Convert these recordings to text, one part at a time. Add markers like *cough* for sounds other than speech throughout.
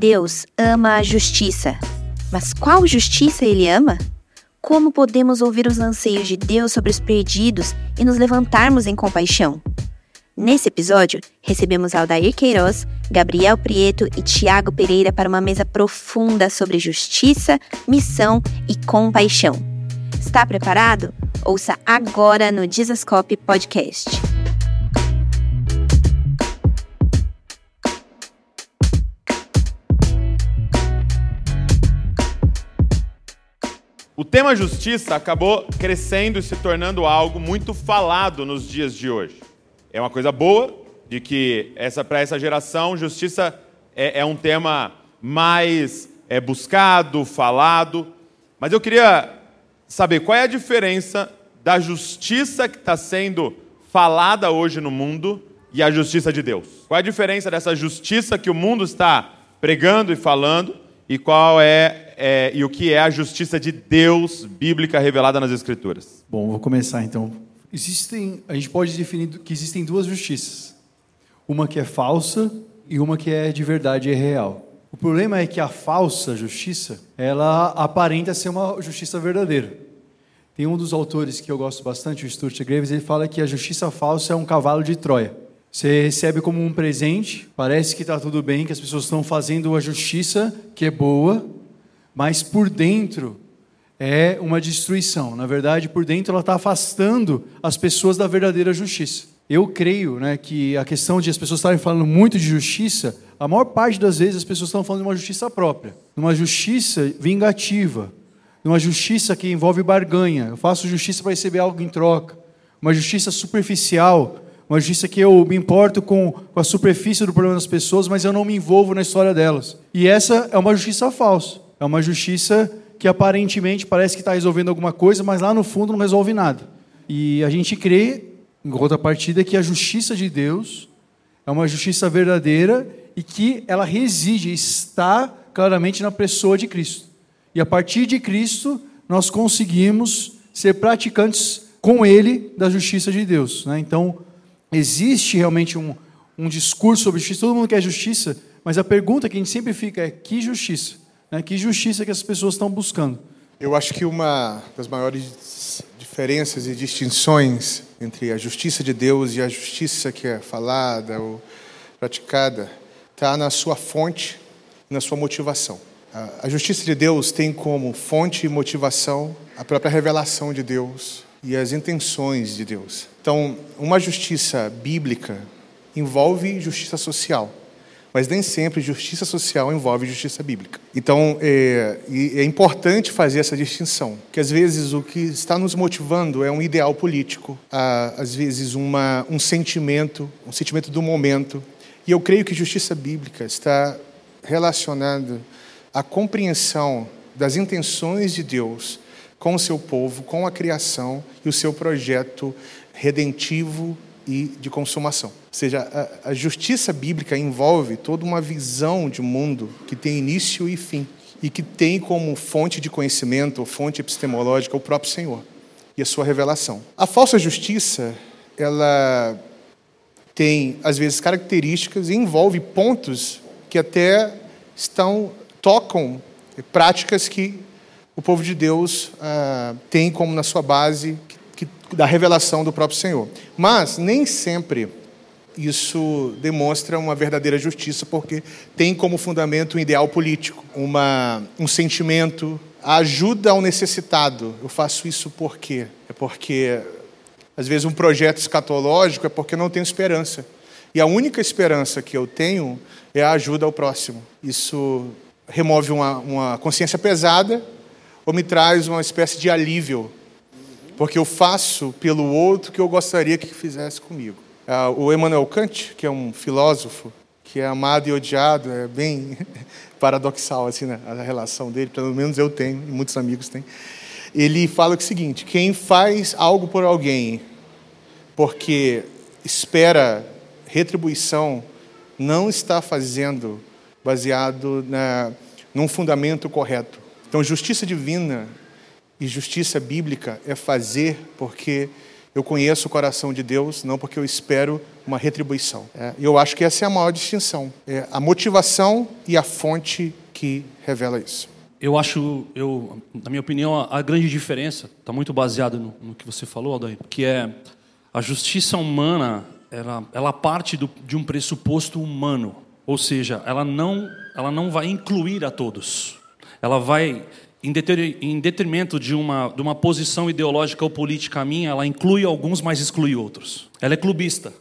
Deus ama a justiça. Mas qual justiça ele ama? Como podemos ouvir os anseios de Deus sobre os perdidos e nos levantarmos em compaixão? Nesse episódio, recebemos Aldair Queiroz, Gabriel Prieto e Tiago Pereira para uma mesa profunda sobre justiça, missão e compaixão. Está preparado? Ouça agora no Dizascope Podcast. O tema justiça acabou crescendo e se tornando algo muito falado nos dias de hoje. É uma coisa boa de que essa para essa geração justiça é, é um tema mais é, buscado, falado. Mas eu queria saber qual é a diferença da justiça que está sendo falada hoje no mundo e a justiça de Deus. Qual é a diferença dessa justiça que o mundo está pregando e falando e qual é, é, e o que é a justiça de Deus bíblica revelada nas Escrituras? Bom, vou começar então. Existem, a gente pode definir que existem duas justiças. Uma que é falsa e uma que é de verdade e real. O problema é que a falsa justiça, ela aparenta ser uma justiça verdadeira. Tem um dos autores que eu gosto bastante, o Stuart Graves, ele fala que a justiça falsa é um cavalo de Troia. Você recebe como um presente, parece que está tudo bem, que as pessoas estão fazendo a justiça que é boa, mas por dentro é uma destruição. Na verdade, por dentro ela está afastando as pessoas da verdadeira justiça. Eu creio né, que a questão de as pessoas estarem falando muito de justiça, a maior parte das vezes as pessoas estão falando de uma justiça própria, de uma justiça vingativa, de uma justiça que envolve barganha. Eu faço justiça para receber algo em troca. Uma justiça superficial, uma justiça que eu me importo com, a superfície do problema das pessoas, mas eu não me envolvo na história delas. E essa é uma justiça falsa. É uma justiça que aparentemente parece que está resolvendo alguma coisa, mas lá no fundo não resolve nada. E a gente crê, em contrapartida, que a justiça de Deus é uma justiça verdadeira e que ela reside, está claramente na pessoa de Cristo. E a partir de Cristo, nós conseguimos ser praticantes com Ele da justiça de Deus. Né? Então, existe realmente um, um discurso sobre justiça, todo mundo quer justiça, mas a pergunta que a gente sempre fica é: que justiça? Né? Que justiça que as pessoas estão buscando? Eu acho que uma das maiores diferenças e distinções entre a justiça de Deus e a justiça que é falada ou praticada está na sua fonte na sua motivação. A justiça de Deus tem como fonte e motivação a própria revelação de Deus e as intenções de Deus. Então, uma justiça bíblica envolve justiça social, mas nem sempre justiça social envolve justiça bíblica. Então, é, é importante fazer essa distinção, que às vezes o que está nos motivando é um ideal político, às vezes uma, um sentimento, um sentimento do momento. E eu creio que justiça bíblica está relacionada à compreensão das intenções de Deus com o seu povo, com a criação e o seu projeto redentivo e de consumação. Ou seja, a, a justiça bíblica envolve toda uma visão de mundo que tem início e fim e que tem como fonte de conhecimento, fonte epistemológica, o próprio Senhor e a sua revelação. A falsa justiça, ela tem às vezes características e envolve pontos que até estão tocam práticas que o povo de Deus ah, tem como na sua base que, que, da revelação do próprio Senhor. Mas nem sempre isso demonstra uma verdadeira justiça, porque tem como fundamento um ideal político, uma, um sentimento, a ajuda ao necessitado. Eu faço isso por quê? É porque, às vezes, um projeto escatológico é porque não tenho esperança. E a única esperança que eu tenho é a ajuda ao próximo. Isso remove uma, uma consciência pesada ou me traz uma espécie de alívio, porque eu faço pelo outro que eu gostaria que fizesse comigo. Ah, o Emmanuel Kant, que é um filósofo que é amado e odiado, é bem *laughs* paradoxal assim né, a relação dele, pelo menos eu tenho e muitos amigos têm. Ele fala o seguinte: quem faz algo por alguém porque espera retribuição não está fazendo baseado na, num fundamento correto. Então, justiça divina e justiça bíblica é fazer porque eu conheço o coração de Deus, não porque eu espero uma retribuição. É, eu acho que essa é a maior distinção. É a motivação e a fonte que revela isso. Eu acho, eu, na minha opinião, a, a grande diferença está muito baseada no, no, que você falou, Aldair, que é a justiça humana, ela, ela parte do, de um pressuposto humano, ou seja, ela não, ela não vai incluir a todos. Ela vai, em, detrimento de uma, de uma posição ideológica ou política minha, ela inclui alguns, mas exclui outros. Ela é clubista.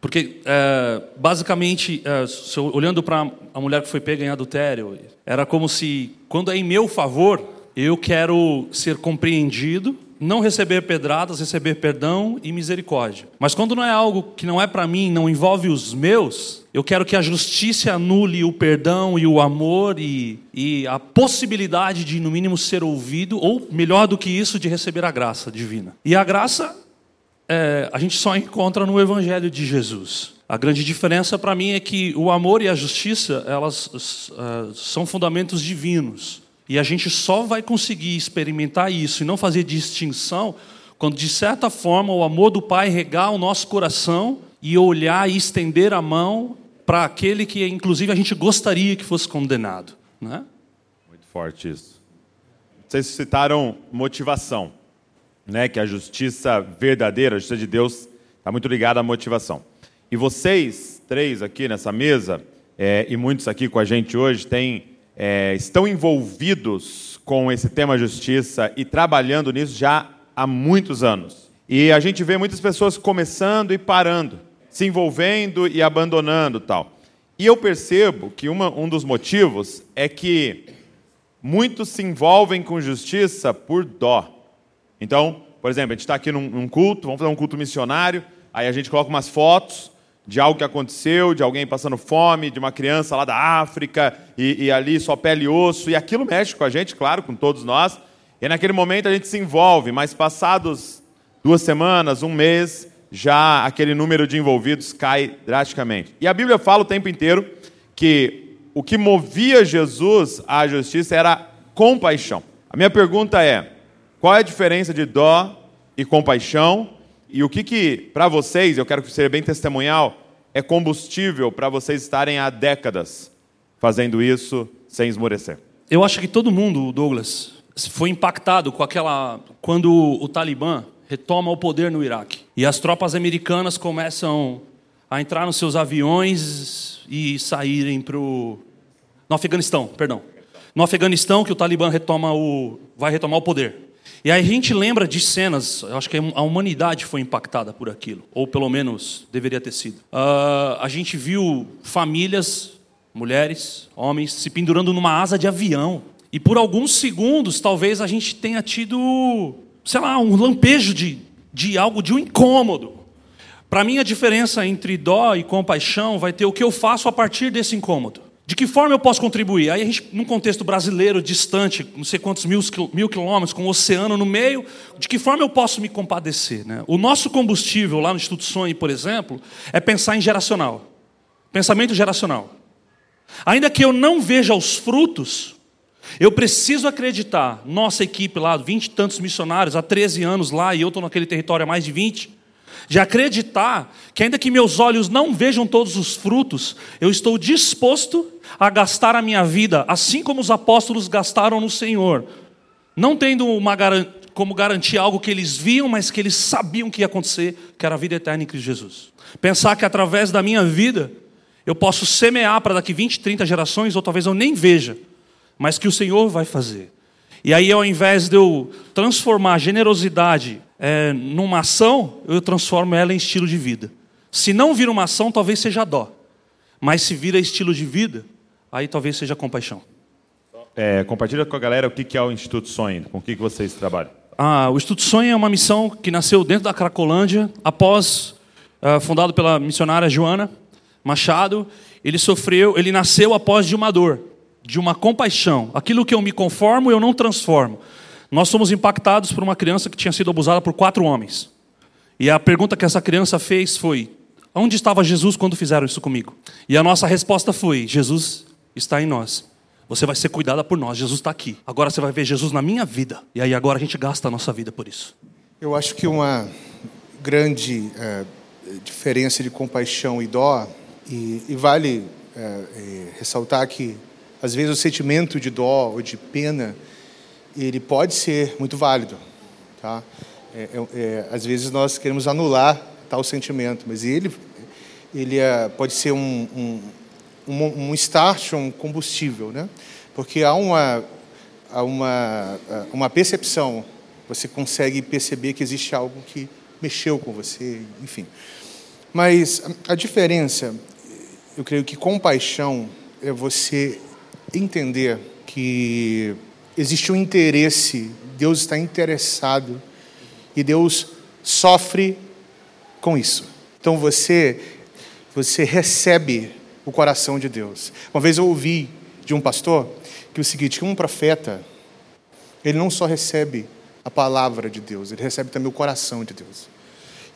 Porque, é, basicamente, é, olhando para a mulher que foi pega em adultério, era como se, quando é em meu favor, eu quero ser compreendido, não receber pedradas, receber perdão e misericórdia. Mas quando não é algo que não é para mim, não envolve os meus, eu quero que a justiça anule o perdão e o amor e, e a possibilidade de, no mínimo, ser ouvido, ou melhor do que isso, de receber a graça divina. E a graça é, a gente só encontra no Evangelho de Jesus. A grande diferença para mim é que o amor e a justiça elas uh, são fundamentos divinos e a gente só vai conseguir experimentar isso e não fazer distinção quando de certa forma o amor do Pai regar o nosso coração e olhar e estender a mão para aquele que inclusive a gente gostaria que fosse condenado, né? Muito forte isso. Vocês citaram motivação né, que a justiça verdadeira, a justiça de Deus, está muito ligada à motivação. E vocês, três aqui nessa mesa, é, e muitos aqui com a gente hoje, têm, é, estão envolvidos com esse tema justiça e trabalhando nisso já há muitos anos. E a gente vê muitas pessoas começando e parando, se envolvendo e abandonando tal. E eu percebo que uma, um dos motivos é que muitos se envolvem com justiça por dó. Então, por exemplo, a gente está aqui num, num, culto, vamos fazer um culto missionário, aí a gente coloca umas fotos de algo que aconteceu, de alguém passando fome, de uma criança lá da África, e, e ali só pele e osso, e aquilo mexe com a gente, claro, com todos nós. E naquele momento a gente se envolve, mas passados duas semanas, um mês, já aquele número de envolvidos cai drasticamente. E a Bíblia fala o tempo inteiro que o que movia Jesus à justiça era compaixão. A minha pergunta é: qual é a diferença de dó e compaixão? E o que, que para vocês, eu quero que seja bem testemunhal, é combustível para vocês estarem há décadas fazendo isso sem esmorecer? Eu acho que todo mundo, Douglas, foi impactado com aquela. quando o Talibã retoma o poder no Iraque. E as tropas americanas começam a entrar nos seus aviões e saírem para o. No Afeganistão, perdão. No Afeganistão, que o Talibã retoma o, vai retomar o poder. E aí a gente lembra de cenas, eu acho que a humanidade foi impactada por aquilo, ou pelo menos deveria ter sido. Uh, a gente viu famílias, mulheres, homens, se pendurando numa asa de avião. E por alguns segundos, talvez a gente tenha tido, sei lá, um lampejo de, de algo, de um incômodo. Para mim, a diferença entre dó e compaixão vai ter o que eu faço a partir desse incômodo. De que forma eu posso contribuir? Aí a gente, num contexto brasileiro, distante, não sei quantos mil, quilômetros, com o oceano no meio, de que forma eu posso me compadecer? Né? O nosso combustível lá no Instituto Sonho, por exemplo, é pensar em geracional. Pensamento geracional. Ainda que eu não veja os frutos, eu preciso acreditar, nossa equipe lá, vinte e tantos missionários, há 13 anos lá, e eu estou naquele território há mais de 20, de acreditar que, ainda que meus olhos não vejam todos os frutos, eu estou disposto a gastar a minha vida, assim como os apóstolos gastaram no Senhor, não tendo uma como garantir algo que eles viam, mas que eles sabiam que ia acontecer, que era a vida eterna em Cristo Jesus. Pensar que através da minha vida eu posso semear para daqui 20, 30 gerações, ou talvez eu nem veja, mas que o Senhor vai fazer. E aí, ao invés de eu transformar a generosidade é, numa ação, eu transformo ela em estilo de vida. Se não vira uma ação, talvez seja dó. Mas se vira estilo de vida, aí talvez seja compaixão. É, compartilha com a galera o que é o Instituto Sonho, com o que vocês trabalham. Ah, o Instituto Sonho é uma missão que nasceu dentro da Cracolândia, após, uh, fundado pela missionária Joana Machado. Ele sofreu, ele nasceu após de uma dor, de uma compaixão. Aquilo que eu me conformo, eu não transformo. Nós somos impactados por uma criança que tinha sido abusada por quatro homens. E a pergunta que essa criança fez foi: Onde estava Jesus quando fizeram isso comigo? E a nossa resposta foi: Jesus está em nós. Você vai ser cuidada por nós. Jesus está aqui. Agora você vai ver Jesus na minha vida. E aí agora a gente gasta a nossa vida por isso. Eu acho que uma grande é, diferença de compaixão e dó, e, e vale é, é, ressaltar que, às vezes, o sentimento de dó ou de pena, ele pode ser muito válido. Tá? É, é, é às vezes, nós queremos anular tal sentimento, mas ele, ele pode ser um, um, um, um start, um combustível, né? porque há uma, há uma, uma percepção, você consegue perceber que existe algo que mexeu com você, enfim. Mas a diferença, eu creio que compaixão é você entender que existe um interesse, Deus está interessado e Deus sofre com isso. Então você você recebe o coração de Deus. Uma vez eu ouvi de um pastor que o seguinte, que um profeta ele não só recebe a palavra de Deus, ele recebe também o coração de Deus.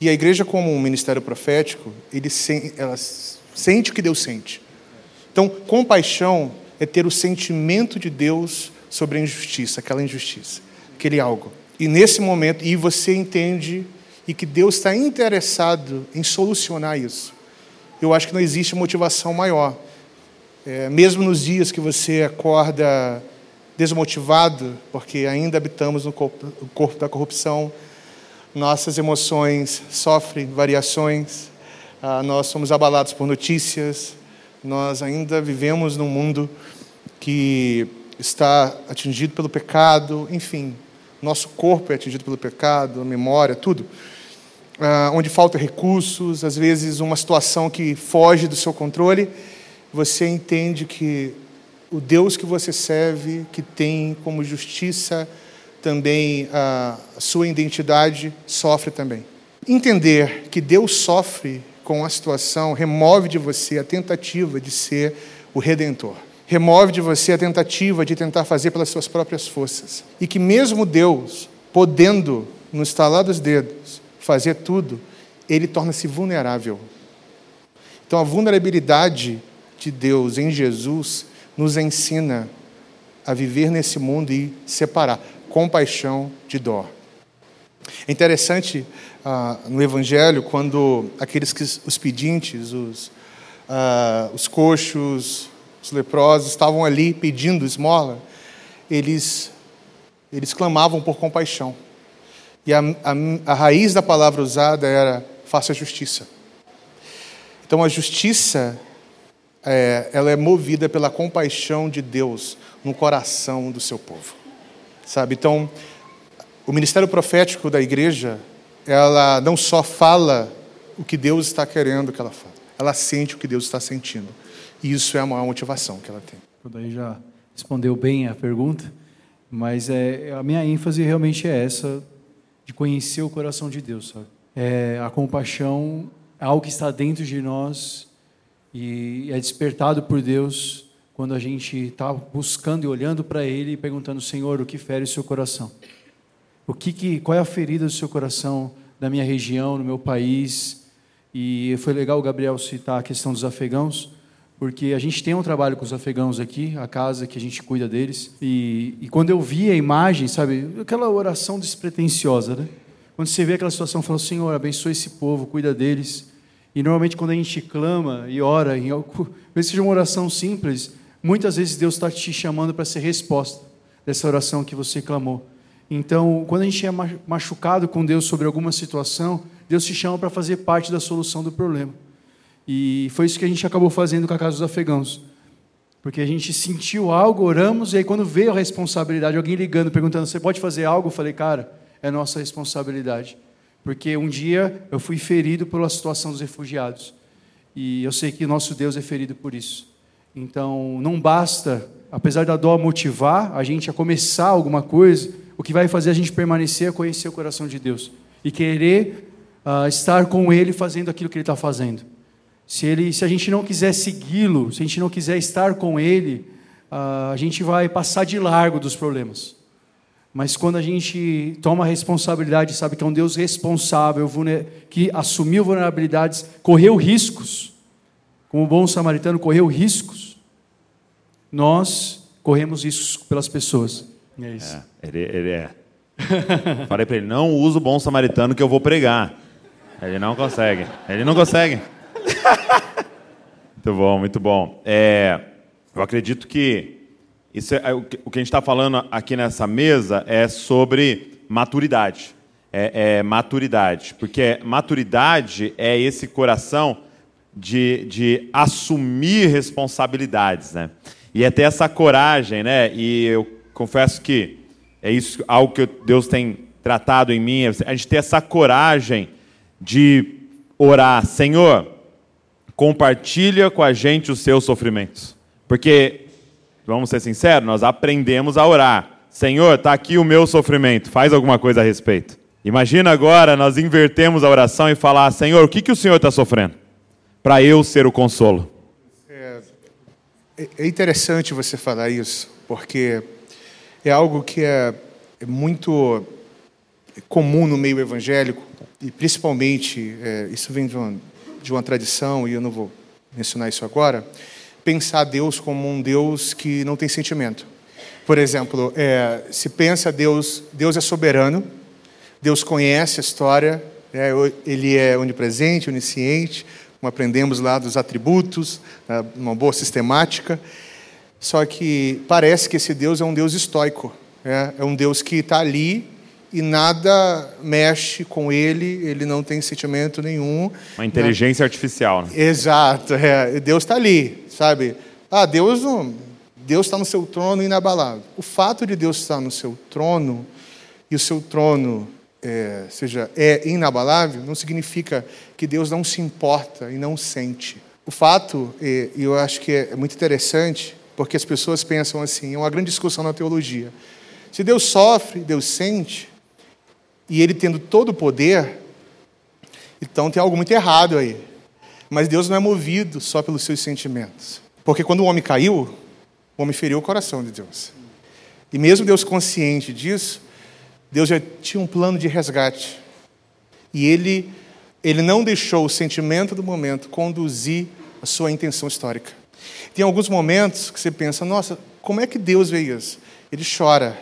E a igreja, como um ministério profético, ele ela sente o que Deus sente. Então, compaixão é ter o sentimento de Deus sobre a injustiça, aquela injustiça, aquele algo. E nesse momento, e você entende e que Deus está interessado em solucionar isso. Eu acho que não existe motivação maior. É, mesmo nos dias que você acorda desmotivado, porque ainda habitamos no corpo, no corpo da corrupção, nossas emoções sofrem variações, ah, nós somos abalados por notícias, nós ainda vivemos num mundo que está atingido pelo pecado, enfim, nosso corpo é atingido pelo pecado, a memória, tudo. Ah, onde falta recursos, às vezes uma situação que foge do seu controle, você entende que o Deus que você serve, que tem como justiça também a sua identidade sofre também. Entender que Deus sofre com a situação remove de você a tentativa de ser o redentor. Remove de você a tentativa de tentar fazer pelas suas próprias forças. E que mesmo Deus, podendo, no estalar dos dedos, fazer tudo, ele torna-se vulnerável. Então a vulnerabilidade de Deus em Jesus nos ensina a viver nesse mundo e separar compaixão de dó. É interessante ah, no Evangelho quando aqueles que os pedintes, os, ah, os coxos, os leprosos estavam ali pedindo esmola, eles, eles clamavam por compaixão. E a, a, a raiz da palavra usada era faça justiça. Então a justiça é, ela é movida pela compaixão de Deus no coração do seu povo. Sabe? Então, o ministério profético da igreja, ela não só fala o que Deus está querendo que ela fale, ela sente o que Deus está sentindo. E isso é a maior motivação que ela tem. Daí já respondeu bem a pergunta, mas é, a minha ênfase realmente é essa, de conhecer o coração de Deus. Sabe? É, a compaixão é algo que está dentro de nós e é despertado por Deus quando a gente está buscando e olhando para Ele e perguntando, Senhor, o que fere o seu coração? O que, que qual é a ferida do seu coração da minha região, no meu país? E foi legal o Gabriel citar a questão dos afegãos, porque a gente tem um trabalho com os afegãos aqui, a casa que a gente cuida deles. E, e quando eu vi a imagem, sabe, aquela oração despretensiosa, né? Quando você vê aquela situação, fala, Senhor, abençoe esse povo, cuida deles. E normalmente quando a gente clama e ora, em algo, *laughs* mesmo seja uma oração simples, muitas vezes Deus está te chamando para ser resposta dessa oração que você clamou. Então, quando a gente é machucado com Deus sobre alguma situação, Deus te chama para fazer parte da solução do problema. E foi isso que a gente acabou fazendo com a casa dos afegãos. Porque a gente sentiu algo, oramos, e aí quando veio a responsabilidade, alguém ligando, perguntando, você pode fazer algo? Eu falei, cara, é nossa responsabilidade. Porque um dia eu fui ferido pela situação dos refugiados. E eu sei que nosso Deus é ferido por isso. Então, não basta, apesar da dó motivar a gente a começar alguma coisa, o que vai fazer a gente permanecer é conhecer o coração de Deus e querer uh, estar com Ele fazendo aquilo que Ele está fazendo. Se, ele, se a gente não quiser segui-lo, se a gente não quiser estar com Ele, uh, a gente vai passar de largo dos problemas. Mas quando a gente toma a responsabilidade, sabe que é um Deus responsável, que assumiu vulnerabilidades, correu riscos, como bom samaritano, correu riscos, nós corremos riscos pelas pessoas. É isso. É, ele, ele é. *laughs* Falei para ele: não usa o bom samaritano que eu vou pregar. Ele não consegue. Ele não consegue. *laughs* muito bom, muito bom. É, eu acredito que isso é, o que a gente está falando aqui nessa mesa é sobre maturidade. É, é, maturidade. Porque maturidade é esse coração de, de assumir responsabilidades. Né? E é ter essa coragem, né? E eu confesso que é isso algo que Deus tem tratado em mim, a gente ter essa coragem de orar, Senhor, compartilha com a gente os seus sofrimentos. Porque, vamos ser sinceros, nós aprendemos a orar. Senhor, está aqui o meu sofrimento, faz alguma coisa a respeito. Imagina agora nós invertemos a oração e falar, Senhor, o que, que o Senhor está sofrendo? Para eu ser o consolo. É, é interessante você falar isso, porque é algo que é, é muito comum no meio evangélico, e principalmente, é, isso vem de uma, de uma tradição, e eu não vou mencionar isso agora, pensar Deus como um Deus que não tem sentimento. Por exemplo, é, se pensa Deus, Deus é soberano, Deus conhece a história, é, Ele é onipresente, onisciente, como aprendemos lá dos atributos, né, uma boa sistemática. Só que parece que esse Deus é um Deus estoico, é, é um Deus que está ali e nada mexe com ele, ele não tem sentimento nenhum. Uma inteligência né? artificial. Né? Exato, é, Deus está ali, sabe? Ah, Deus não, Deus está no seu trono inabalável. O fato de Deus estar no seu trono e o seu trono é, seja é inabalável não significa que Deus não se importa e não sente. O fato, e eu acho que é muito interessante, porque as pessoas pensam assim, é uma grande discussão na teologia. Se Deus sofre, Deus sente, e ele tendo todo o poder, então tem algo muito errado aí. Mas Deus não é movido só pelos seus sentimentos. Porque quando o homem caiu, o homem feriu o coração de Deus. E mesmo Deus consciente disso, Deus já tinha um plano de resgate. E ele, ele não deixou o sentimento do momento conduzir a sua intenção histórica. Tem alguns momentos que você pensa, nossa, como é que Deus vê isso? Ele chora.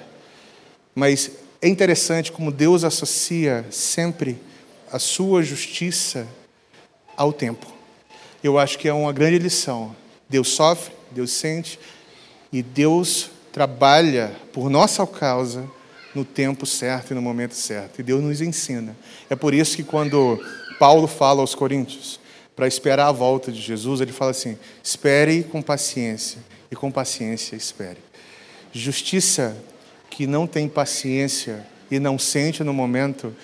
Mas é interessante como Deus associa sempre a sua justiça ao tempo. Eu acho que é uma grande lição. Deus sofre, Deus sente e Deus trabalha por nossa causa no tempo certo e no momento certo. E Deus nos ensina. É por isso que quando Paulo fala aos Coríntios para esperar a volta de Jesus, ele fala assim: espere com paciência e com paciência espere. Justiça que não tem paciência e não sente no momento,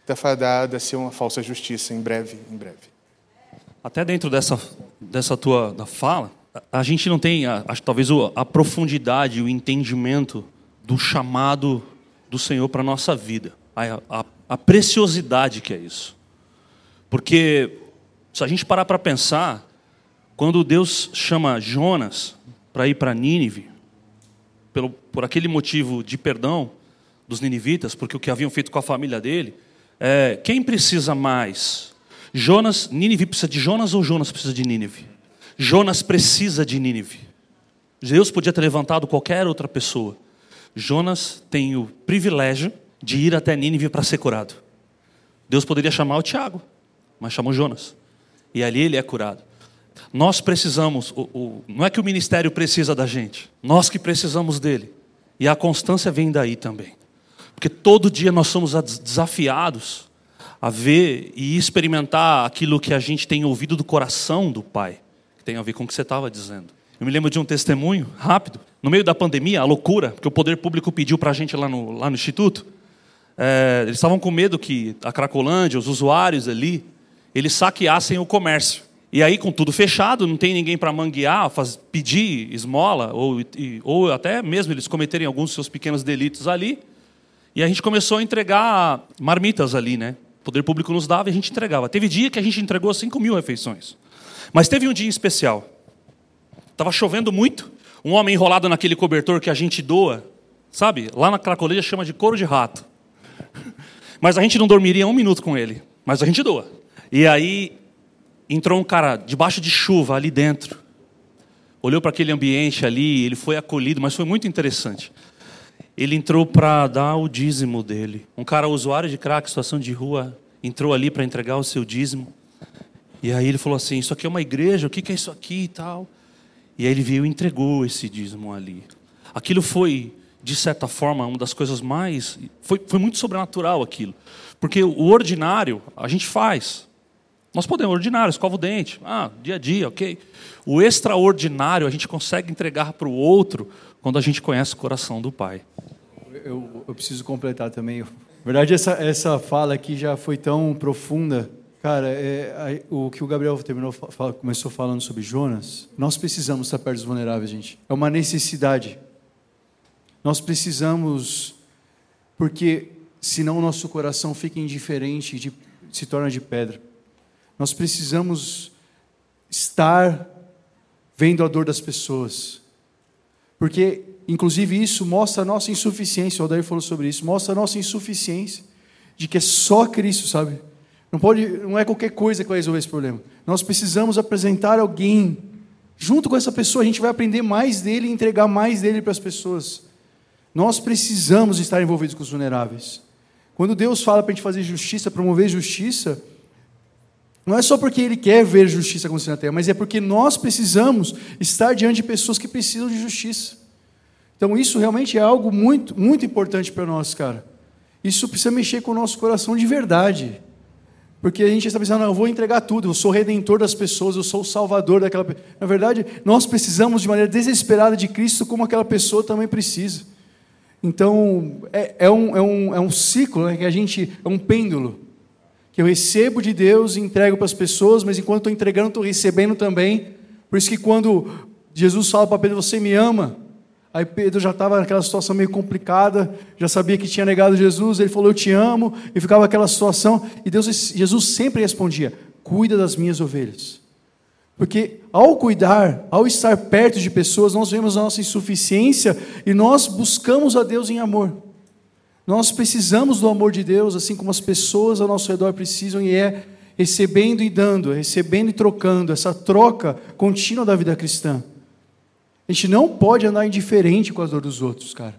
está fadada a ser uma falsa justiça em breve, em breve. Até dentro dessa, dessa tua da fala, a gente não tem, acho talvez a profundidade, o entendimento do chamado do Senhor para a nossa vida, a, a, a preciosidade que é isso. Porque se a gente parar para pensar, quando Deus chama Jonas para ir para Nínive, pelo, por aquele motivo de perdão dos ninivitas, porque o que haviam feito com a família dele, é, quem precisa mais? Jonas, Nínive precisa de Jonas ou Jonas precisa de Nínive? Jonas precisa de Nínive. Deus podia ter levantado qualquer outra pessoa. Jonas tem o privilégio de ir até Nínive para ser curado. Deus poderia chamar o Tiago, mas chamou Jonas. E ali ele é curado. Nós precisamos, o, o, não é que o ministério precisa da gente, nós que precisamos dele. E a constância vem daí também. Porque todo dia nós somos desafiados a ver e experimentar aquilo que a gente tem ouvido do coração do Pai, que tem a ver com o que você estava dizendo. Eu me lembro de um testemunho rápido, no meio da pandemia, a loucura, que o poder público pediu para a gente lá no, lá no Instituto. É, eles estavam com medo que a Cracolândia, os usuários ali, eles saqueassem o comércio. E aí, com tudo fechado, não tem ninguém para manguear, faz, pedir esmola, ou, e, ou até mesmo eles cometerem alguns dos seus pequenos delitos ali. E a gente começou a entregar marmitas ali, né? O poder público nos dava e a gente entregava. Teve dia que a gente entregou 5 mil refeições. Mas teve um dia especial. Estava chovendo muito. Um homem enrolado naquele cobertor que a gente doa, sabe? Lá na Cracoleia chama de couro de rato. *laughs* Mas a gente não dormiria um minuto com ele. Mas a gente doa. E aí entrou um cara debaixo de chuva ali dentro, olhou para aquele ambiente ali, ele foi acolhido, mas foi muito interessante. Ele entrou para dar o dízimo dele. Um cara usuário de crack, situação de rua, entrou ali para entregar o seu dízimo. E aí ele falou assim: Isso aqui é uma igreja, o que é isso aqui e tal? E aí ele veio e entregou esse dízimo ali. Aquilo foi, de certa forma, uma das coisas mais. Foi, foi muito sobrenatural aquilo. Porque o ordinário a gente faz. Nós podemos, ordinário, escova o dente, ah, dia a dia, ok. O extraordinário a gente consegue entregar para o outro quando a gente conhece o coração do Pai. Eu, eu preciso completar também. Na verdade, essa, essa fala aqui já foi tão profunda. Cara, é, o que o Gabriel terminou, fala, começou falando sobre Jonas, nós precisamos estar perto dos vulneráveis, gente. É uma necessidade. Nós precisamos, porque senão o nosso coração fica indiferente e se torna de pedra. Nós precisamos estar vendo a dor das pessoas. Porque, inclusive, isso mostra a nossa insuficiência. O Aldair falou sobre isso. Mostra a nossa insuficiência. De que é só Cristo, sabe? Não, pode, não é qualquer coisa que vai resolver esse problema. Nós precisamos apresentar alguém. Junto com essa pessoa, a gente vai aprender mais dele e entregar mais dele para as pessoas. Nós precisamos estar envolvidos com os vulneráveis. Quando Deus fala para a gente fazer justiça, promover justiça, não é só porque Ele quer ver justiça acontecer na terra, mas é porque nós precisamos estar diante de pessoas que precisam de justiça. Então isso realmente é algo muito, muito importante para nós, cara. Isso precisa mexer com o nosso coração de verdade. Porque a gente está pensando, não, eu vou entregar tudo, eu sou redentor das pessoas, eu sou o salvador daquela pessoa. Na verdade, nós precisamos de maneira desesperada de Cristo, como aquela pessoa também precisa. Então, é, é, um, é, um, é um ciclo né, que a gente. É um pêndulo que eu recebo de Deus e entrego para as pessoas, mas enquanto estou entregando, estou recebendo também. Por isso que quando Jesus fala para Pedro, você me ama, aí Pedro já estava naquela situação meio complicada, já sabia que tinha negado Jesus, ele falou, eu te amo, e ficava aquela situação, e Deus, Jesus sempre respondia, cuida das minhas ovelhas. Porque ao cuidar, ao estar perto de pessoas, nós vemos a nossa insuficiência e nós buscamos a Deus em amor. Nós precisamos do amor de Deus, assim como as pessoas ao nosso redor precisam, e é recebendo e dando, é recebendo e trocando, essa troca contínua da vida cristã. A gente não pode andar indiferente com a dor dos outros, cara.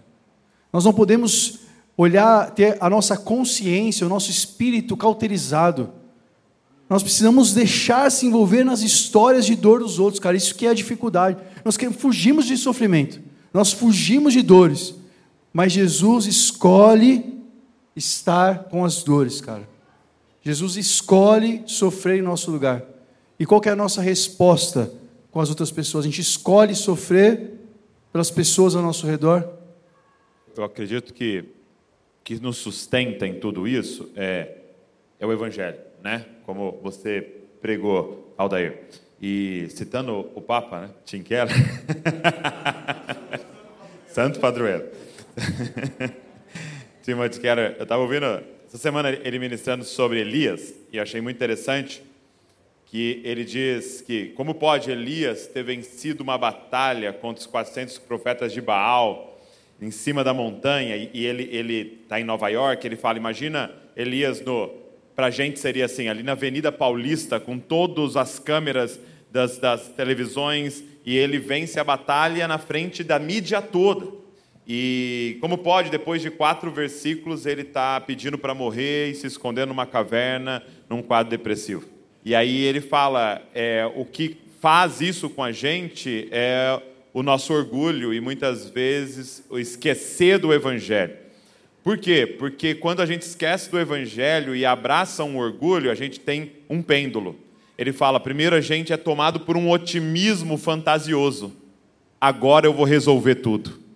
Nós não podemos olhar, ter a nossa consciência, o nosso espírito cauterizado. Nós precisamos deixar se envolver nas histórias de dor dos outros, cara. Isso que é a dificuldade. Nós fugimos de sofrimento, nós fugimos de dores. Mas Jesus escolhe estar com as dores, cara. Jesus escolhe sofrer em nosso lugar. E qual é a nossa resposta com as outras pessoas? A gente escolhe sofrer pelas pessoas ao nosso redor? Eu acredito que que nos sustenta em tudo isso é, é o Evangelho, né? Como você pregou, Aldair. E citando o Papa, né? Tim Keller, *laughs* Santo Padroeiro. *laughs* Timothy Keller, eu estava ouvindo essa semana ele ministrando sobre Elias e achei muito interessante que ele diz que como pode Elias ter vencido uma batalha contra os 400 profetas de Baal em cima da montanha e ele ele está em Nova York, ele fala, imagina Elias no para a gente seria assim, ali na Avenida Paulista, com todas as câmeras das, das televisões, e ele vence a batalha na frente da mídia toda. E como pode, depois de quatro versículos, ele está pedindo para morrer e se esconder numa caverna, num quadro depressivo. E aí ele fala: é, o que faz isso com a gente é o nosso orgulho e muitas vezes o esquecer do Evangelho. Por quê? Porque quando a gente esquece do Evangelho e abraça um orgulho, a gente tem um pêndulo. Ele fala: primeiro a gente é tomado por um otimismo fantasioso. Agora eu vou resolver tudo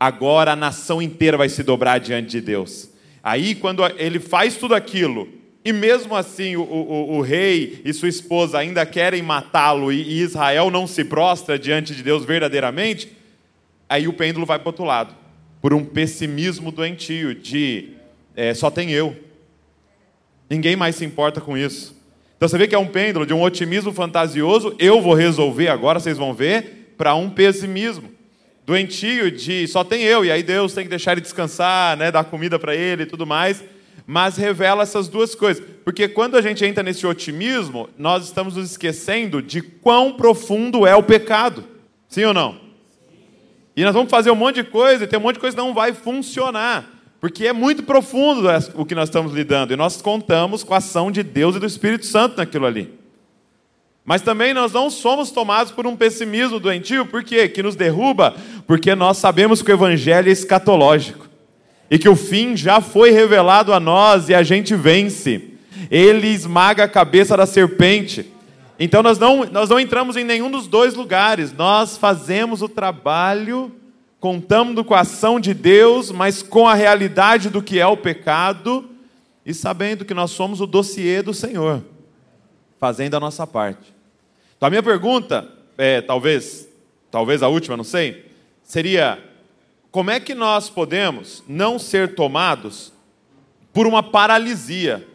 agora a nação inteira vai se dobrar diante de Deus. Aí, quando ele faz tudo aquilo, e mesmo assim o, o, o rei e sua esposa ainda querem matá-lo e, e Israel não se prostra diante de Deus verdadeiramente, aí o pêndulo vai para o outro lado, por um pessimismo doentio de é, só tem eu. Ninguém mais se importa com isso. Então você vê que é um pêndulo de um otimismo fantasioso, eu vou resolver agora, vocês vão ver, para um pessimismo doentio de só tem eu, e aí Deus tem que deixar ele descansar, né, dar comida para ele e tudo mais, mas revela essas duas coisas. Porque quando a gente entra nesse otimismo, nós estamos nos esquecendo de quão profundo é o pecado. Sim ou não? E nós vamos fazer um monte de coisa, e tem um monte de coisa que não vai funcionar. Porque é muito profundo o que nós estamos lidando, e nós contamos com a ação de Deus e do Espírito Santo naquilo ali. Mas também nós não somos tomados por um pessimismo doentio, por quê? Que nos derruba, porque nós sabemos que o evangelho é escatológico e que o fim já foi revelado a nós e a gente vence. Ele esmaga a cabeça da serpente. Então nós não, nós não entramos em nenhum dos dois lugares, nós fazemos o trabalho contando com a ação de Deus, mas com a realidade do que é o pecado e sabendo que nós somos o dossiê do Senhor, fazendo a nossa parte. Então a minha pergunta, é, talvez, talvez a última, não sei, seria como é que nós podemos não ser tomados por uma paralisia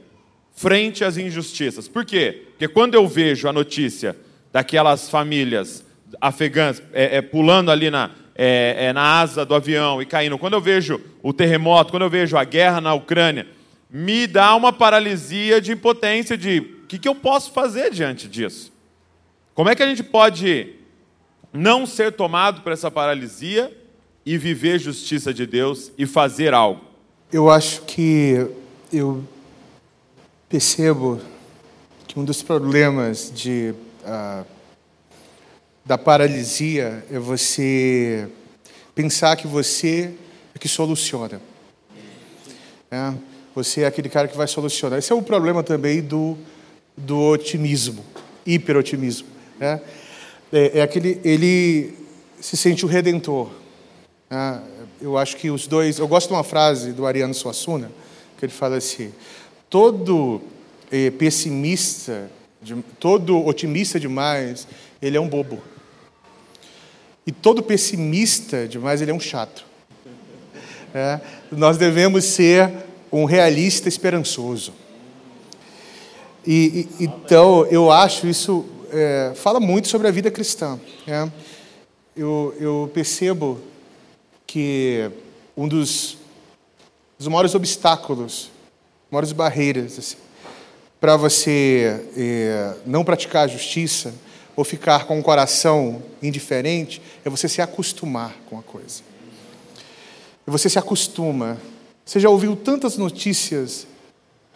frente às injustiças? Por quê? Porque quando eu vejo a notícia daquelas famílias afegãs é, é, pulando ali na, é, é, na asa do avião e caindo, quando eu vejo o terremoto, quando eu vejo a guerra na Ucrânia, me dá uma paralisia de impotência de que, que eu posso fazer diante disso? Como é que a gente pode não ser tomado por essa paralisia e viver justiça de Deus e fazer algo? Eu acho que eu percebo que um dos problemas de, uh, da paralisia é você pensar que você é que soluciona. É? Você é aquele cara que vai solucionar. Esse é o problema também do, do otimismo, hiperotimismo. É? É, é aquele, ele se sente o redentor. É? Eu acho que os dois. Eu gosto de uma frase do Ariano Suassuna, que ele fala assim: todo eh, pessimista, de, todo otimista demais, ele é um bobo. E todo pessimista demais, ele é um chato. *laughs* É, nós devemos ser um realista esperançoso. E, e então, eu acho isso é, fala muito sobre a vida cristã. É. Eu, eu percebo que um dos, dos maiores obstáculos maiores barreiras assim, para você é, não praticar a justiça ou ficar com o coração indiferente é você se acostumar com a coisa. Você se acostuma. Você já ouviu tantas notícias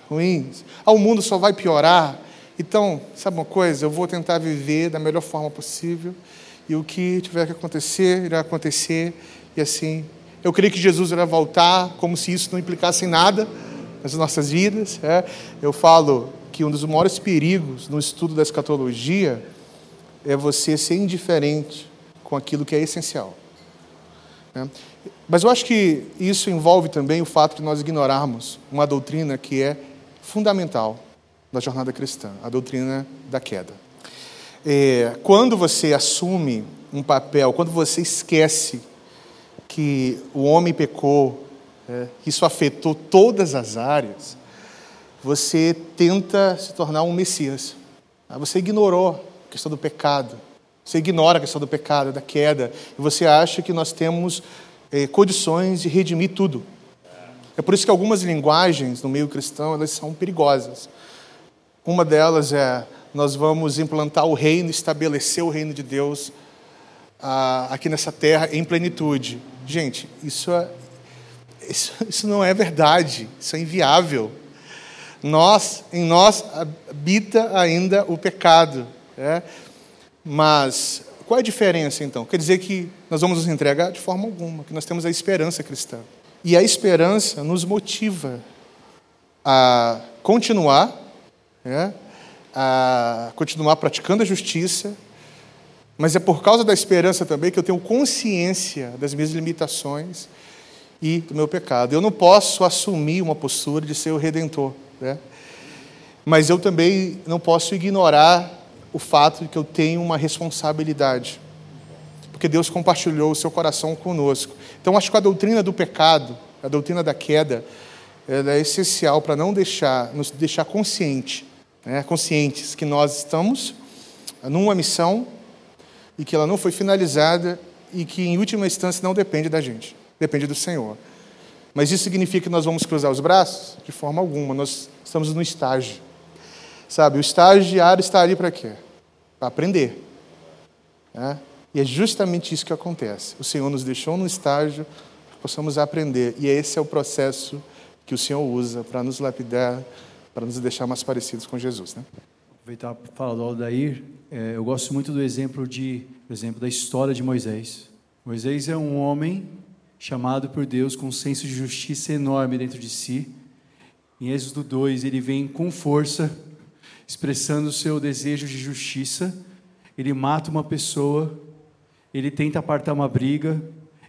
ruins? Ah, o mundo só vai piorar. Então, sabe uma coisa? Eu vou tentar viver da melhor forma possível e o que tiver que acontecer, irá acontecer. E assim, eu creio que Jesus irá voltar como se isso não implicasse em nada nas nossas vidas. É. Eu falo que um dos maiores perigos no estudo da escatologia é você ser indiferente com aquilo que é essencial. É. Mas eu acho que isso envolve também o fato de nós ignorarmos uma doutrina que é fundamental da jornada cristã, a doutrina da queda. É, quando você assume um papel, quando você esquece que o homem pecou, é, isso afetou todas as áreas, você tenta se tornar um Messias. Ah, você ignorou a questão do pecado, você ignora a questão do pecado, da queda, e você acha que nós temos é, condições de redimir tudo. É por isso que algumas linguagens no meio cristão elas são perigosas. Uma delas é nós vamos implantar o reino, estabelecer o reino de Deus ah, aqui nessa terra em plenitude. Gente, isso é, isso, *laughs* isso não é verdade, isso é inviável. Nós, em nós habita ainda o pecado. É? Mas qual é a diferença então? Quer dizer que nós vamos nos entregar de forma alguma, que nós temos a esperança cristã. E a esperança nos motiva a continuar, é? a continuar praticando a justiça, mas é por causa da esperança também que eu tenho consciência das minhas limitações e do meu pecado. Eu não posso assumir uma postura de ser o redentor, né? mas eu também não posso ignorar o fato de que eu tenho uma responsabilidade, porque Deus compartilhou o seu coração conosco. Então, acho que a doutrina do pecado, a doutrina da queda, ela é essencial para não deixar, nos deixar consciente, né? conscientes que nós estamos numa missão e que ela não foi finalizada e que, em última instância, não depende da gente depende do Senhor. Mas isso significa que nós vamos cruzar os braços? De forma alguma, nós estamos no estágio. Sabe, o estagiário está ali para quê? Para aprender. Né? E é justamente isso que acontece. O Senhor nos deixou no estágio possamos aprender. E esse é o processo que o Senhor usa para nos lapidar, para nos deixar mais parecidos com Jesus. Né? Aproveitar para falar do Aldair, é, eu gosto muito do exemplo, de, do exemplo da história de Moisés. Moisés é um homem chamado por Deus com um senso de justiça enorme dentro de si. Em Êxodo 2, ele vem com força, expressando o seu desejo de justiça. Ele mata uma pessoa, ele tenta apartar uma briga,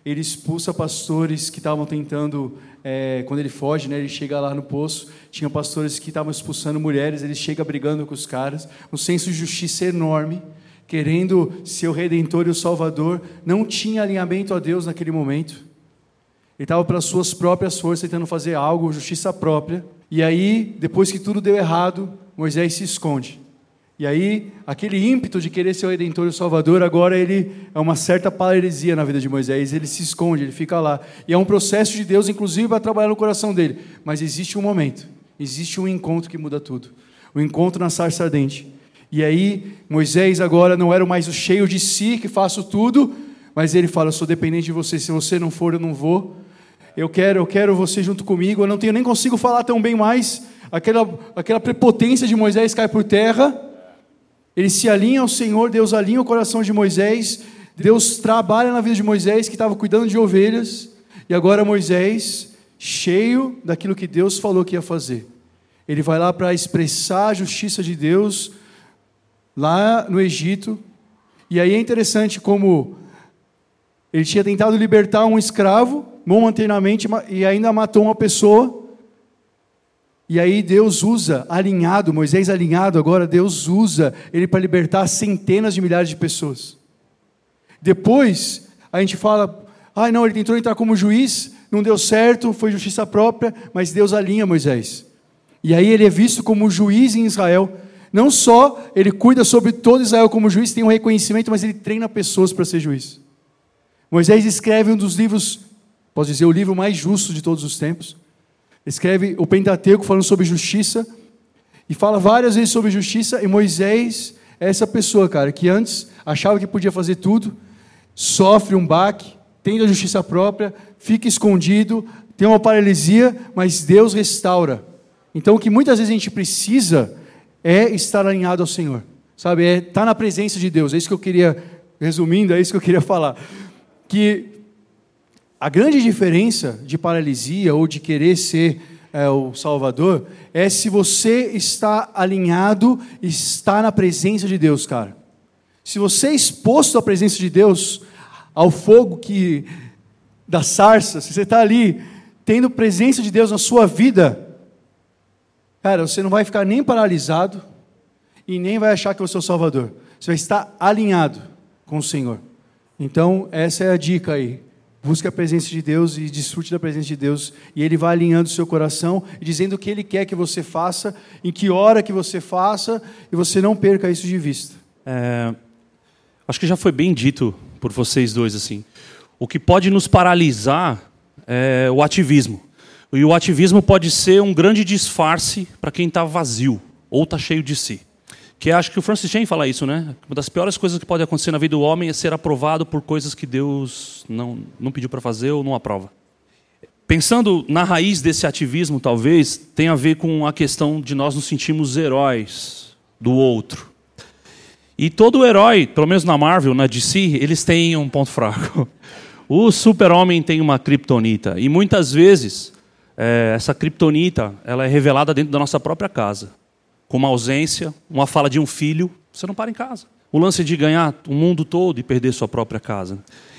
ele expulsa pastores que estavam tentando, é, quando ele foge, né, ele chega lá no poço, tinha pastores que estavam expulsando mulheres, ele chega brigando com os caras, um senso de justiça enorme, querendo ser o redentor e o salvador, não tinha alinhamento a Deus naquele momento, ele estava pelas suas próprias forças tentando fazer algo, justiça própria, e aí, depois que tudo deu errado, Moisés se esconde. E aí, aquele ímpeto de querer ser o redentor e o salvador, agora ele é uma certa paralisia na vida de Moisés. Ele se esconde, ele fica lá. E é um processo de Deus, inclusive, para trabalhar no coração dele. Mas existe um momento, existe um encontro que muda tudo o encontro na sarça ardente. E aí, Moisés agora não era mais o cheio de si, que faço tudo, mas ele fala: Eu sou dependente de você, se você não for, eu não vou. Eu quero, eu quero você junto comigo. Eu não tenho nem consigo falar tão bem mais. Aquela, aquela prepotência de Moisés cai por terra. Ele se alinha ao Senhor, Deus alinha o coração de Moisés, Deus trabalha na vida de Moisés, que estava cuidando de ovelhas, e agora Moisés, cheio daquilo que Deus falou que ia fazer. Ele vai lá para expressar a justiça de Deus lá no Egito. E aí é interessante como ele tinha tentado libertar um escravo momentaneamente e ainda matou uma pessoa. E aí Deus usa, alinhado, Moisés alinhado agora, Deus usa ele para libertar centenas de milhares de pessoas. Depois, a gente fala, ah não, ele tentou entrar como juiz, não deu certo, foi justiça própria, mas Deus alinha Moisés. E aí ele é visto como juiz em Israel. Não só ele cuida sobre todo Israel como juiz, tem um reconhecimento, mas ele treina pessoas para ser juiz. Moisés escreve um dos livros, posso dizer, o livro mais justo de todos os tempos escreve o Pentateuco falando sobre justiça e fala várias vezes sobre justiça. E Moisés é essa pessoa, cara, que antes achava que podia fazer tudo, sofre um baque, tem a justiça própria, fica escondido, tem uma paralisia, mas Deus restaura. Então, o que muitas vezes a gente precisa é estar alinhado ao Senhor, sabe? É estar na presença de Deus. É isso que eu queria, resumindo, é isso que eu queria falar. Que a grande diferença de paralisia ou de querer ser é, o Salvador é se você está alinhado, está na presença de Deus, cara. Se você é exposto à presença de Deus, ao fogo que da sarça, se você está ali tendo presença de Deus na sua vida, cara, você não vai ficar nem paralisado e nem vai achar que é o Salvador. Você vai estar alinhado com o Senhor. Então, essa é a dica aí. Busque a presença de Deus e desfrute da presença de Deus. E Ele vai alinhando o seu coração dizendo o que Ele quer que você faça, em que hora que você faça, e você não perca isso de vista. É, acho que já foi bem dito por vocês dois assim. O que pode nos paralisar é o ativismo. E o ativismo pode ser um grande disfarce para quem está vazio ou está cheio de si. Que acho que o Francis Chan fala isso, né? Uma das piores coisas que pode acontecer na vida do homem é ser aprovado por coisas que Deus não, não pediu para fazer ou não aprova. Pensando na raiz desse ativismo, talvez, tem a ver com a questão de nós nos sentirmos heróis do outro. E todo herói, pelo menos na Marvel, na DC, eles têm um ponto fraco. *laughs* O super-homem tem uma kriptonita. E muitas vezes, é, essa kriptonita ela é revelada dentro da nossa própria casa com uma ausência, uma fala de um filho, você não para em casa. O lance de ganhar o mundo todo e perder sua própria casa.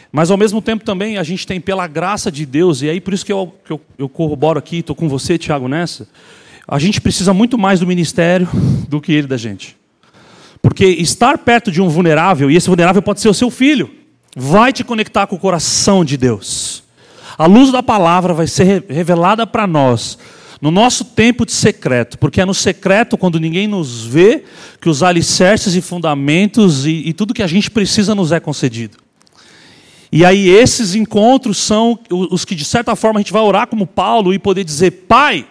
Mas ao mesmo tempo também a gente tem pela graça de Deus, e aí por isso que eu, que eu, eu corroboro aqui, estou com você, Tiago, nessa. A gente precisa muito mais do ministério do que ele da gente. Porque estar perto de um vulnerável, e esse vulnerável pode ser o seu filho, vai te conectar com o coração de Deus. A luz da palavra vai ser revelada para nós no nosso tempo de secreto, porque é no secreto, quando ninguém nos vê, que os alicerces e fundamentos e, e tudo que a gente precisa nos é concedido. E aí esses encontros são os que, de certa forma, a gente vai orar como Paulo e poder dizer, Pai,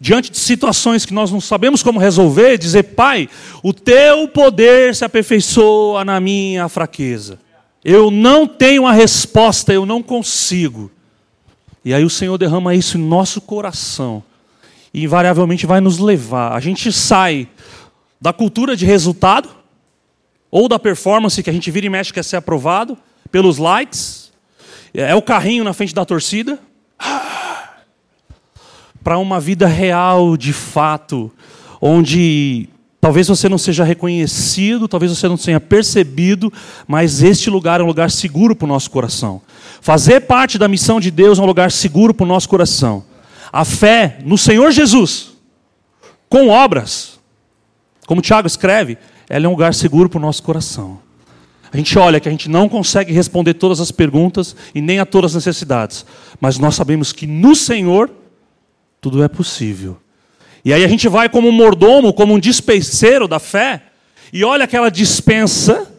diante de situações que nós não sabemos como resolver, dizer, Pai, o teu poder se aperfeiçoa na minha fraqueza. Eu não tenho a resposta, eu não consigo. E aí o Senhor derrama isso em nosso coração. E invariavelmente vai nos levar. A gente sai da cultura de resultado, ou da performance que a gente vira e mexe quer ser aprovado, pelos likes, é o carrinho na frente da torcida, para uma vida real de fato, onde talvez você não seja reconhecido, talvez você não tenha percebido, mas este lugar é um lugar seguro para o nosso coração. Fazer parte da missão de Deus é um lugar seguro para o nosso coração. A fé no Senhor Jesus, com obras, como Tiago escreve, ela é um lugar seguro para o nosso coração. A gente olha que a gente não consegue responder todas as perguntas e nem a todas as necessidades, mas nós sabemos que no Senhor tudo é possível. E aí a gente vai como um mordomo, como um dispenseiro da fé, e olha aquela dispensa.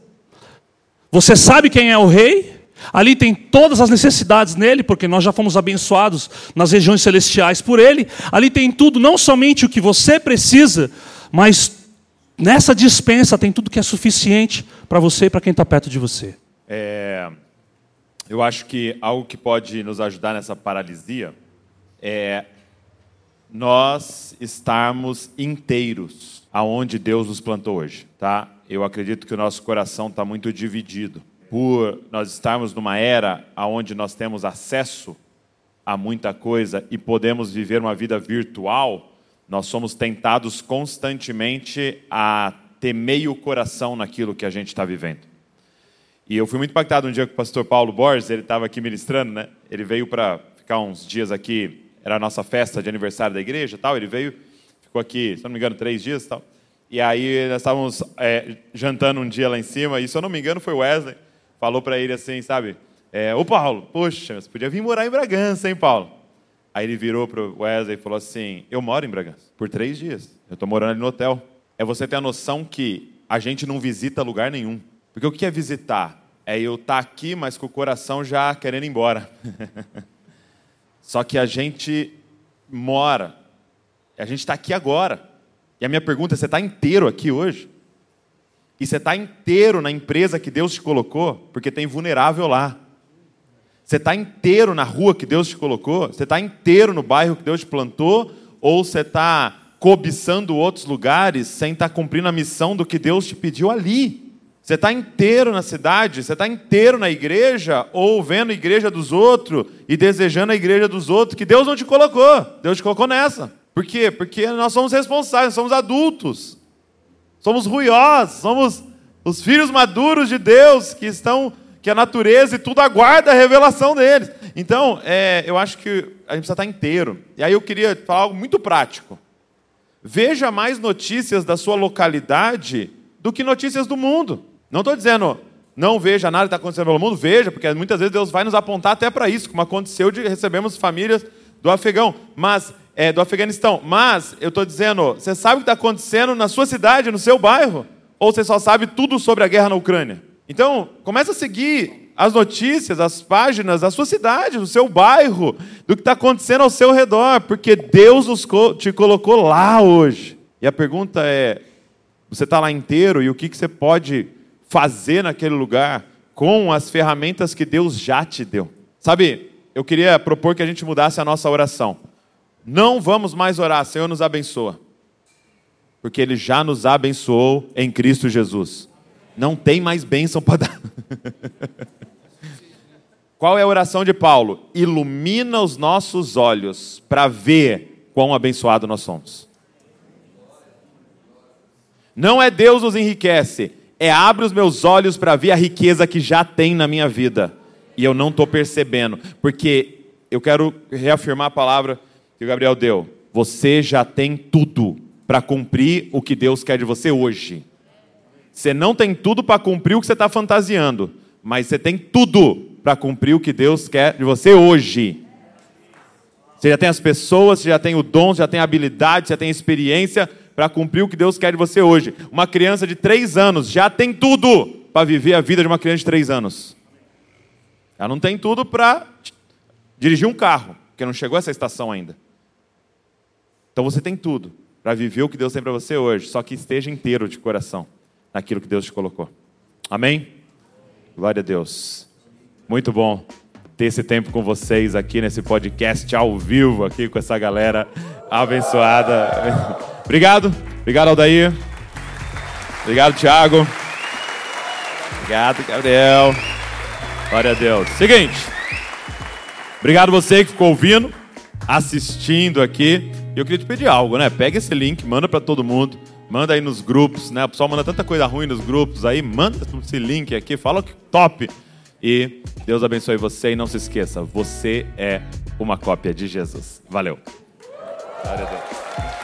Você sabe quem é o rei? Ali tem todas as necessidades nele, porque nós já fomos abençoados nas regiões celestiais por ele. Ali tem tudo, não somente o que você precisa, mas Nessa dispensa tem tudo que é suficiente para você e para quem está perto de você. É, eu acho que algo que pode nos ajudar nessa paralisia é nós estarmos inteiros aonde Deus nos plantou hoje, tá? Eu acredito que o nosso coração está muito dividido por nós estarmos numa era aonde nós temos acesso a muita coisa e podemos viver uma vida virtual nós somos tentados constantemente a ter meio coração naquilo que a gente está vivendo. E eu fui muito impactado um dia com o pastor Paulo Borges, ele estava aqui ministrando, né? Ele veio para ficar uns dias aqui, era a nossa festa de aniversário da igreja tal. Ele veio, ficou aqui, se não me engano, três dias tal. E aí nós estávamos é, jantando um dia lá em cima, e se eu não me engano foi Wesley, falou para ele assim, sabe? É, Ô Paulo, poxa, você podia vir morar em Bragança, hein, Paulo? Aí ele virou para o Wesley e falou assim: Eu moro em Bragança por três dias. Eu estou morando ali no hotel. É você ter a noção que a gente não visita lugar nenhum. Porque o que é visitar? É eu estar tá aqui, mas com o coração já querendo ir embora. *laughs* Só que a gente mora. A gente está aqui agora. E a minha pergunta é: você está inteiro aqui hoje? E você está inteiro na empresa que Deus te colocou? Porque tem vulnerável lá. Você está inteiro na rua que Deus te colocou? Você está inteiro no bairro que Deus te plantou? Ou você está cobiçando outros lugares sem estar tá cumprindo a missão do que Deus te pediu ali? Você está inteiro na cidade? Você está inteiro na igreja? Ou vendo a igreja dos outros e desejando a igreja dos outros que Deus não te colocou? Deus te colocou nessa. Por quê? Porque nós somos responsáveis, somos adultos. Somos ruiosos, somos os filhos maduros de Deus que estão que a natureza e tudo aguarda a revelação deles. Então, é, eu acho que a gente precisa estar inteiro. E aí eu queria falar algo muito prático. Veja mais notícias da sua localidade do que notícias do mundo. Não estou dizendo não veja nada que está acontecendo pelo mundo, veja, porque muitas vezes Deus vai nos apontar até para isso, como aconteceu de recebemos famílias do Afegão, mas é, do Afeganistão. Mas eu estou dizendo, você sabe o que está acontecendo na sua cidade, no seu bairro? Ou você só sabe tudo sobre a guerra na Ucrânia? Então, comece a seguir as notícias, as páginas da sua cidade, do seu bairro, do que está acontecendo ao seu redor, porque Deus te colocou lá hoje. E a pergunta é: você está lá inteiro e o que, que você pode fazer naquele lugar com as ferramentas que Deus já te deu? Sabe, eu queria propor que a gente mudasse a nossa oração. Não vamos mais orar, Senhor nos abençoa. Porque Ele já nos abençoou em Cristo Jesus. Não tem mais bênção para dar. *laughs* Qual é a oração de Paulo? Ilumina os nossos olhos para ver quão abençoado nós somos. Não é Deus nos enriquece, é abre os meus olhos para ver a riqueza que já tem na minha vida. E eu não estou percebendo, porque eu quero reafirmar a palavra que o Gabriel deu. Você já tem tudo para cumprir o que Deus quer de você hoje. Você não tem tudo para cumprir o que você está fantasiando, mas você tem tudo para cumprir o que Deus quer de você hoje. Você já tem as pessoas, você já tem o dom, você já tem a habilidade, você já tem a experiência para cumprir o que Deus quer de você hoje. Uma criança de três anos já tem tudo para viver a vida de uma criança de três anos. Ela não tem tudo para dirigir um carro, porque não chegou essa estação ainda. Então você tem tudo para viver o que Deus tem para você hoje, só que esteja inteiro de coração naquilo que Deus te colocou. Amém? Glória a Deus. Muito bom. ter esse tempo com vocês aqui nesse podcast ao vivo, aqui com essa galera abençoada. *laughs* Obrigado. Obrigado, Aldair. Obrigado, Thiago. Obrigado, Gabriel. Glória a Deus. Seguinte. Obrigado você que ficou ouvindo, assistindo aqui. Eu queria te pedir algo, né? Pega esse link, manda para todo mundo. Manda aí nos grupos, né? O pessoal manda tanta coisa ruim nos grupos aí. Manda esse link aqui, fala que top. E Deus abençoe você e não se esqueça, você é uma cópia de Jesus. Valeu. Glória a Deus.